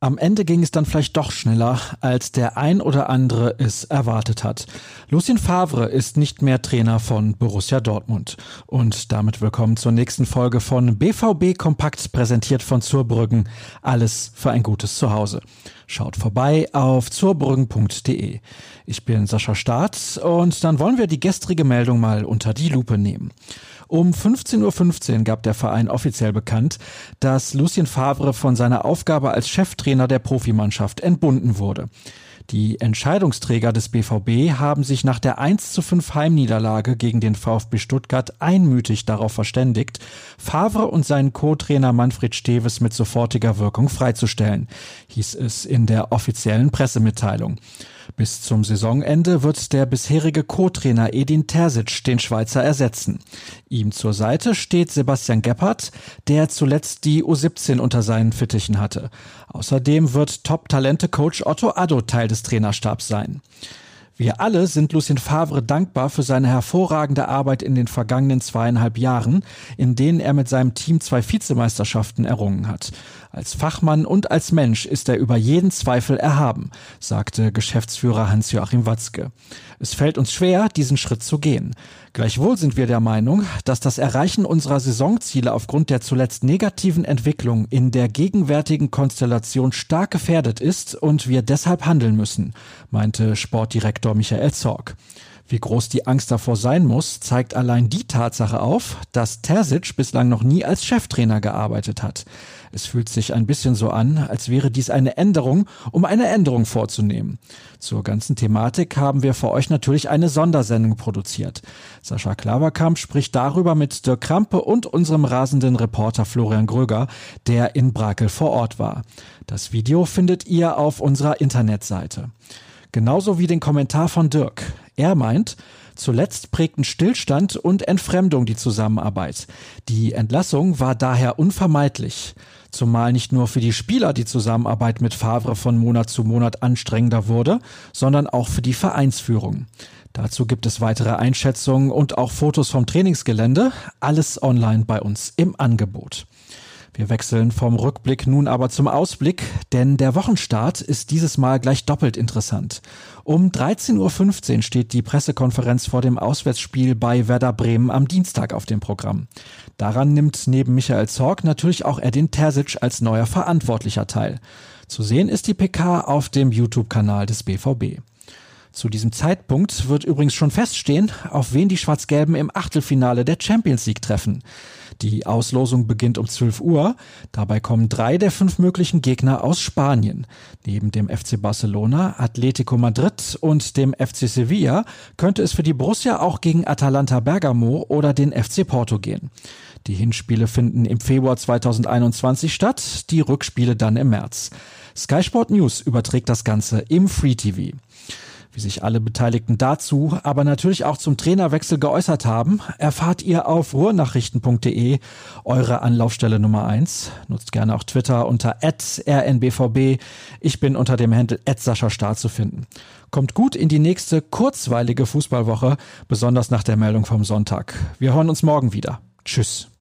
Am Ende ging es dann vielleicht doch schneller, als der ein oder andere es erwartet hat. Lucien Favre ist nicht mehr Trainer von Borussia Dortmund. Und damit willkommen zur nächsten Folge von BVB Kompakt, präsentiert von Zurbrüggen. Alles für ein gutes Zuhause. Schaut vorbei auf zurbrüggen.de. Ich bin Sascha Staat und dann wollen wir die gestrige Meldung mal unter die Lupe nehmen. Um 15.15 Uhr gab der Verein offiziell bekannt, dass Lucien Favre von seiner Aufgabe als Cheftrainer der Profimannschaft entbunden wurde. Die Entscheidungsträger des BVB haben sich nach der 1 zu 5 Heimniederlage gegen den VfB Stuttgart einmütig darauf verständigt, Favre und seinen Co-Trainer Manfred Steves mit sofortiger Wirkung freizustellen, hieß es in der offiziellen Pressemitteilung. Bis zum Saisonende wird der bisherige Co-Trainer Edin Terzic den Schweizer ersetzen. Ihm zur Seite steht Sebastian Gebhardt, der zuletzt die U17 unter seinen Fittichen hatte. Außerdem wird Top-Talente-Coach Otto Addo Teil des Trainerstabs sein. Wir alle sind Lucien Favre dankbar für seine hervorragende Arbeit in den vergangenen zweieinhalb Jahren, in denen er mit seinem Team zwei Vizemeisterschaften errungen hat. Als Fachmann und als Mensch ist er über jeden Zweifel erhaben, sagte Geschäftsführer Hans-Joachim Watzke. Es fällt uns schwer, diesen Schritt zu gehen. Gleichwohl sind wir der Meinung, dass das Erreichen unserer Saisonziele aufgrund der zuletzt negativen Entwicklung in der gegenwärtigen Konstellation stark gefährdet ist und wir deshalb handeln müssen, meinte Sportdirektor Michael Zorg. Wie groß die Angst davor sein muss, zeigt allein die Tatsache auf, dass Terzic bislang noch nie als Cheftrainer gearbeitet hat. Es fühlt sich ein bisschen so an, als wäre dies eine Änderung, um eine Änderung vorzunehmen. Zur ganzen Thematik haben wir für euch natürlich eine Sondersendung produziert. Sascha Klaverkamp spricht darüber mit Dirk Krampe und unserem rasenden Reporter Florian Gröger, der in Brakel vor Ort war. Das Video findet ihr auf unserer Internetseite. Genauso wie den Kommentar von Dirk. Er meint, Zuletzt prägten Stillstand und Entfremdung die Zusammenarbeit. Die Entlassung war daher unvermeidlich. Zumal nicht nur für die Spieler die Zusammenarbeit mit Favre von Monat zu Monat anstrengender wurde, sondern auch für die Vereinsführung. Dazu gibt es weitere Einschätzungen und auch Fotos vom Trainingsgelände. Alles online bei uns im Angebot. Wir wechseln vom Rückblick nun aber zum Ausblick, denn der Wochenstart ist dieses Mal gleich doppelt interessant. Um 13.15 Uhr steht die Pressekonferenz vor dem Auswärtsspiel bei Werder Bremen am Dienstag auf dem Programm. Daran nimmt neben Michael Zorg natürlich auch Edin Terzic als neuer Verantwortlicher teil. Zu sehen ist die PK auf dem YouTube-Kanal des BVB. Zu diesem Zeitpunkt wird übrigens schon feststehen, auf wen die Schwarz-Gelben im Achtelfinale der Champions League treffen. Die Auslosung beginnt um 12 Uhr. Dabei kommen drei der fünf möglichen Gegner aus Spanien. Neben dem FC Barcelona, Atletico Madrid und dem FC Sevilla könnte es für die Borussia auch gegen Atalanta Bergamo oder den FC Porto gehen. Die Hinspiele finden im Februar 2021 statt, die Rückspiele dann im März. Sky Sport News überträgt das Ganze im Free TV. Wie sich alle Beteiligten dazu, aber natürlich auch zum Trainerwechsel geäußert haben, erfahrt ihr auf ruhrnachrichten.de, eure Anlaufstelle Nummer eins. Nutzt gerne auch Twitter unter rnbvb. Ich bin unter dem Handel Sascha Star zu finden. Kommt gut in die nächste kurzweilige Fußballwoche, besonders nach der Meldung vom Sonntag. Wir hören uns morgen wieder. Tschüss.